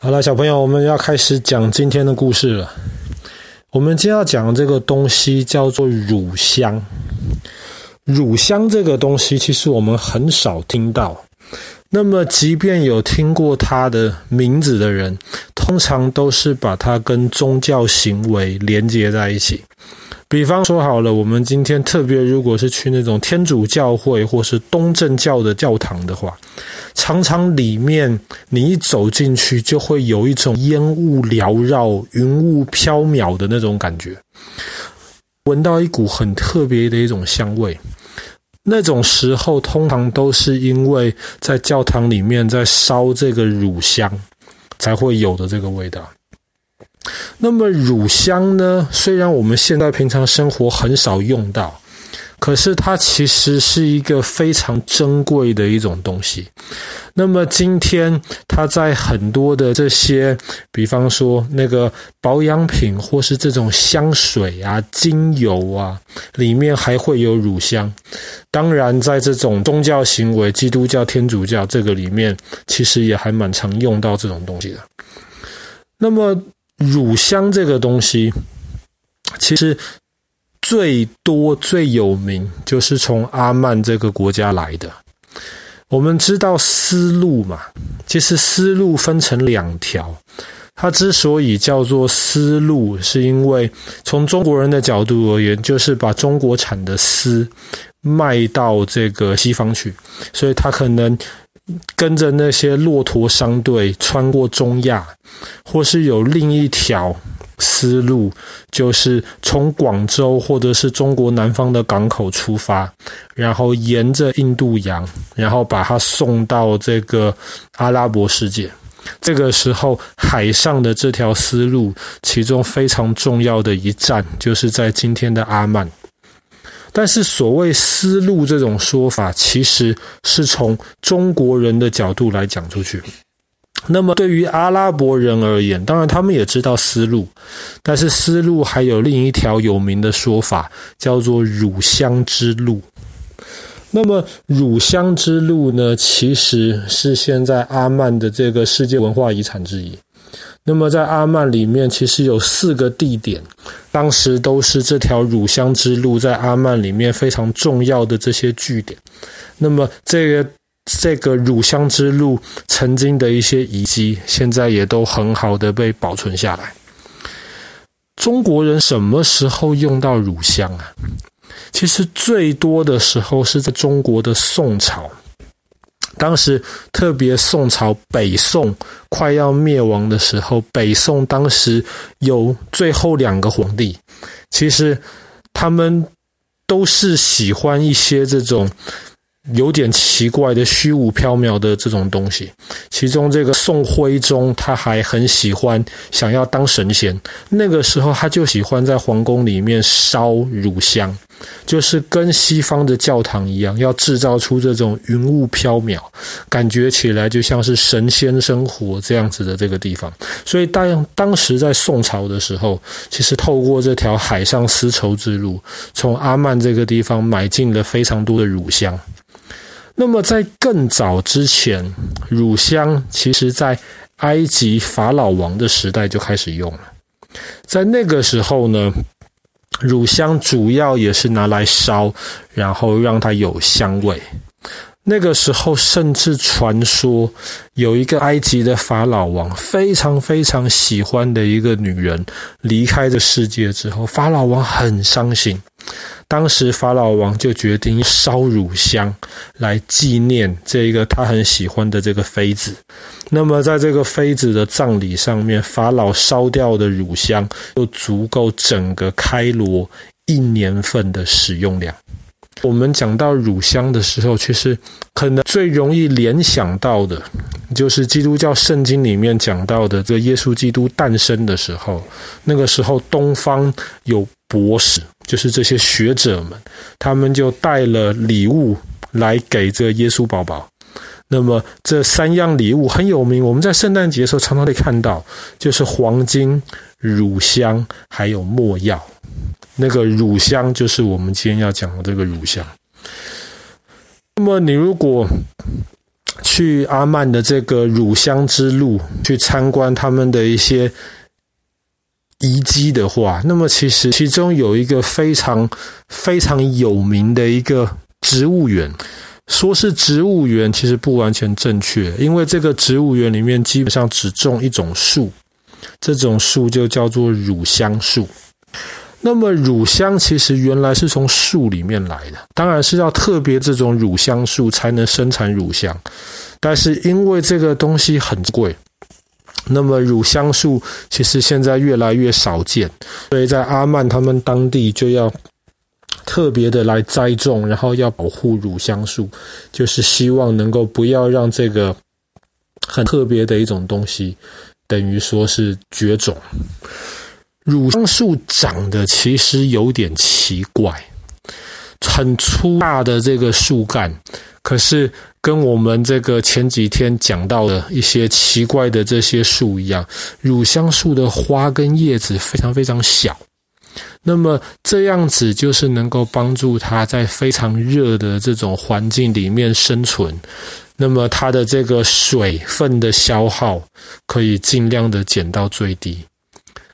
好了，小朋友，我们要开始讲今天的故事了。我们今天要讲的这个东西叫做乳香。乳香这个东西，其实我们很少听到。那么，即便有听过它的名字的人，通常都是把它跟宗教行为连接在一起。比方说好了，我们今天特别如果是去那种天主教会或是东正教的教堂的话，常常里面你一走进去，就会有一种烟雾缭绕、云雾飘渺的那种感觉，闻到一股很特别的一种香味。那种时候，通常都是因为在教堂里面在烧这个乳香，才会有的这个味道。那么乳香呢？虽然我们现在平常生活很少用到，可是它其实是一个非常珍贵的一种东西。那么今天它在很多的这些，比方说那个保养品或是这种香水啊、精油啊，里面还会有乳香。当然，在这种宗教行为，基督教、天主教这个里面，其实也还蛮常用到这种东西的。那么。乳香这个东西，其实最多最有名就是从阿曼这个国家来的。我们知道丝路嘛，其实丝路分成两条。它之所以叫做丝路，是因为从中国人的角度而言，就是把中国产的丝卖到这个西方去，所以它可能。跟着那些骆驼商队穿过中亚，或是有另一条思路，就是从广州或者是中国南方的港口出发，然后沿着印度洋，然后把它送到这个阿拉伯世界。这个时候，海上的这条丝路，其中非常重要的一站，就是在今天的阿曼。但是，所谓丝路这种说法，其实是从中国人的角度来讲出去。那么，对于阿拉伯人而言，当然他们也知道丝路，但是丝路还有另一条有名的说法，叫做乳香之路。那么，乳香之路呢，其实是现在阿曼的这个世界文化遗产之一。那么在阿曼里面，其实有四个地点，当时都是这条乳香之路在阿曼里面非常重要的这些据点。那么这个这个乳香之路曾经的一些遗迹，现在也都很好的被保存下来。中国人什么时候用到乳香啊？其实最多的时候是在中国的宋朝。当时特别宋朝北宋快要灭亡的时候，北宋当时有最后两个皇帝，其实他们都是喜欢一些这种。有点奇怪的虚无缥缈的这种东西，其中这个宋徽宗他还很喜欢想要当神仙，那个时候他就喜欢在皇宫里面烧乳香，就是跟西方的教堂一样，要制造出这种云雾缥缈，感觉起来就像是神仙生活这样子的这个地方。所以当当时在宋朝的时候，其实透过这条海上丝绸之路，从阿曼这个地方买进了非常多的乳香。那么，在更早之前，乳香其实在埃及法老王的时代就开始用了。在那个时候呢，乳香主要也是拿来烧，然后让它有香味。那个时候，甚至传说有一个埃及的法老王非常非常喜欢的一个女人离开这世界之后，法老王很伤心。当时法老王就决定烧乳香来纪念这个他很喜欢的这个妃子。那么在这个妃子的葬礼上面，法老烧掉的乳香就足够整个开罗一年份的使用量。我们讲到乳香的时候，其实可能最容易联想到的，就是基督教圣经里面讲到的这耶稣基督诞生的时候，那个时候东方有博士，就是这些学者们，他们就带了礼物来给这个耶稣宝宝。那么这三样礼物很有名，我们在圣诞节的时候常常会看到，就是黄金、乳香还有没药。那个乳香就是我们今天要讲的这个乳香。那么你如果去阿曼的这个乳香之路去参观他们的一些遗迹的话，那么其实其中有一个非常非常有名的一个植物园，说是植物园，其实不完全正确，因为这个植物园里面基本上只种一种树，这种树就叫做乳香树。那么乳香其实原来是从树里面来的，当然是要特别这种乳香树才能生产乳香，但是因为这个东西很贵，那么乳香树其实现在越来越少见，所以在阿曼他们当地就要特别的来栽种，然后要保护乳香树，就是希望能够不要让这个很特别的一种东西，等于说是绝种。乳香树长得其实有点奇怪，很粗大的这个树干，可是跟我们这个前几天讲到的一些奇怪的这些树一样，乳香树的花跟叶子非常非常小，那么这样子就是能够帮助它在非常热的这种环境里面生存，那么它的这个水分的消耗可以尽量的减到最低。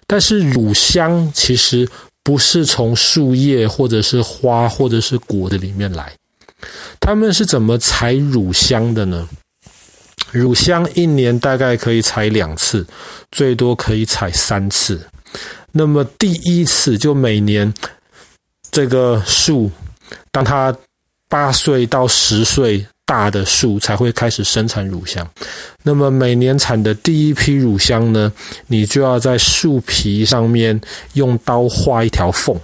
但是乳香其实不是从树叶或者是花或者是果的里面来，他们是怎么采乳香的呢？乳香一年大概可以采两次，最多可以采三次。那么第一次就每年这个树，当它八岁到十岁。大的树才会开始生产乳香，那么每年产的第一批乳香呢，你就要在树皮上面用刀划一条缝，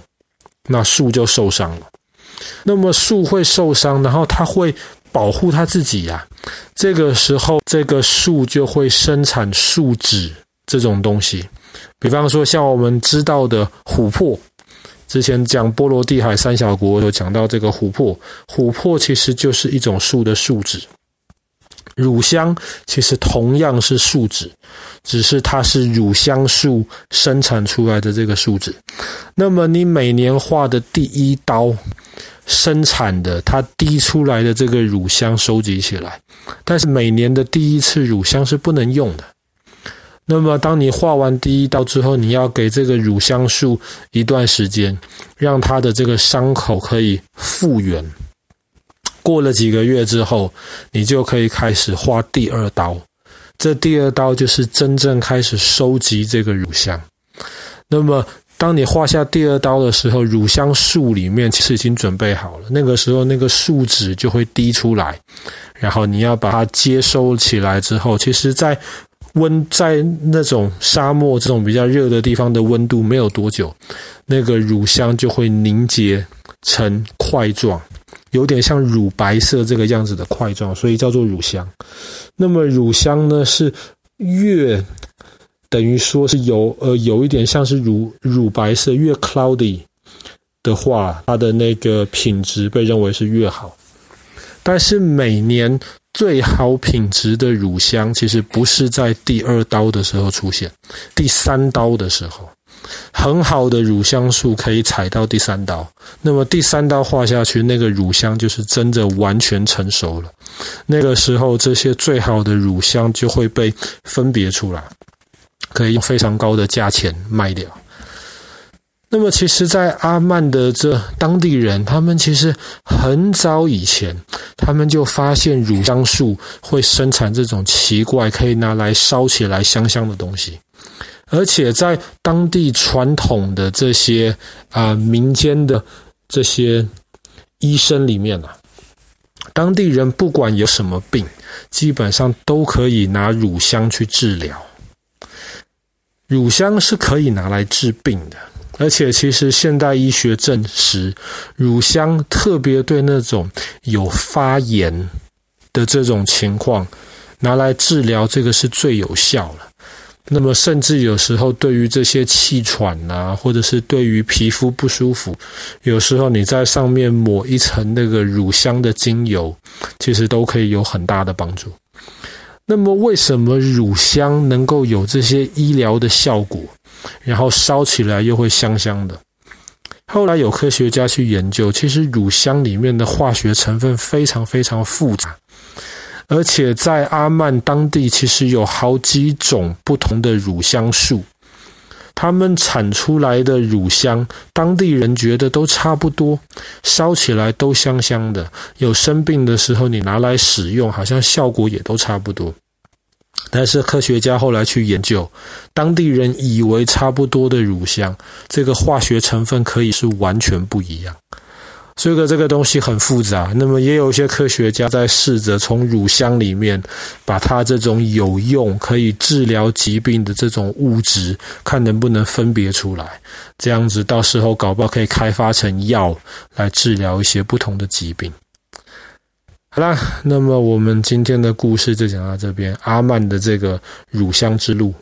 那树就受伤了。那么树会受伤，然后它会保护它自己呀、这个时候，这个树就会生产树脂这种东西，比方说像我们知道的琥珀。之前讲波罗的海三小国有讲到这个琥珀，琥珀其实就是一种树的树脂。乳香其实同样是树脂，只是它是乳香树生产出来的这个树脂。那么你每年划的第一刀生产的，它滴出来的这个乳香收集起来，但是每年的第一次乳香是不能用的。那么，当你画完第一刀之后，你要给这个乳香树一段时间，让它的这个伤口可以复原。过了几个月之后，你就可以开始画第二刀。这第二刀就是真正开始收集这个乳香。那么，当你画下第二刀的时候，乳香树里面其实已经准备好了。那个时候，那个树脂就会滴出来，然后你要把它接收起来之后，其实，在温在那种沙漠这种比较热的地方的温度没有多久，那个乳香就会凝结成块状，有点像乳白色这个样子的块状，所以叫做乳香。那么乳香呢，是越等于说是有呃有一点像是乳乳白色，越 cloudy 的话，它的那个品质被认为是越好。但是每年。最好品质的乳香，其实不是在第二刀的时候出现，第三刀的时候，很好的乳香树可以采到第三刀。那么第三刀画下去，那个乳香就是真的完全成熟了。那个时候，这些最好的乳香就会被分别出来，可以用非常高的价钱卖掉。那么，其实，在阿曼的这当地人，他们其实很早以前，他们就发现乳香树会生产这种奇怪可以拿来烧起来香香的东西，而且在当地传统的这些啊、民间的这些医生里面啊，当地人不管有什么病，基本上都可以拿乳香去治疗。乳香是可以拿来治病的。而且，其实现代医学证实，乳香特别对那种有发炎的这种情况拿来治疗，这个是最有效了。那么，甚至有时候对于这些气喘啊，或者是对于皮肤不舒服，有时候你在上面抹一层那个乳香的精油，其实都可以有很大的帮助。那么，为什么乳香能够有这些医疗的效果？然后烧起来又会香香的。后来有科学家去研究，其实乳香里面的化学成分非常非常复杂，而且在阿曼当地其实有好几种不同的乳香树，他们产出来的乳香，当地人觉得都差不多，烧起来都香香的。有生病的时候，你拿来使用，好像效果也都差不多。但是科学家后来去研究，当地人以为差不多的乳香，这个化学成分可以是完全不一样。所以这个东西很复杂。那么也有一些科学家在试着从乳香里面，把它这种有用可以治疗疾病的这种物质，看能不能分别出来。这样子到时候搞不好可以开发成药来治疗一些不同的疾病。好啦，那么我们今天的故事就讲到这边。阿曼的这个乳香之路，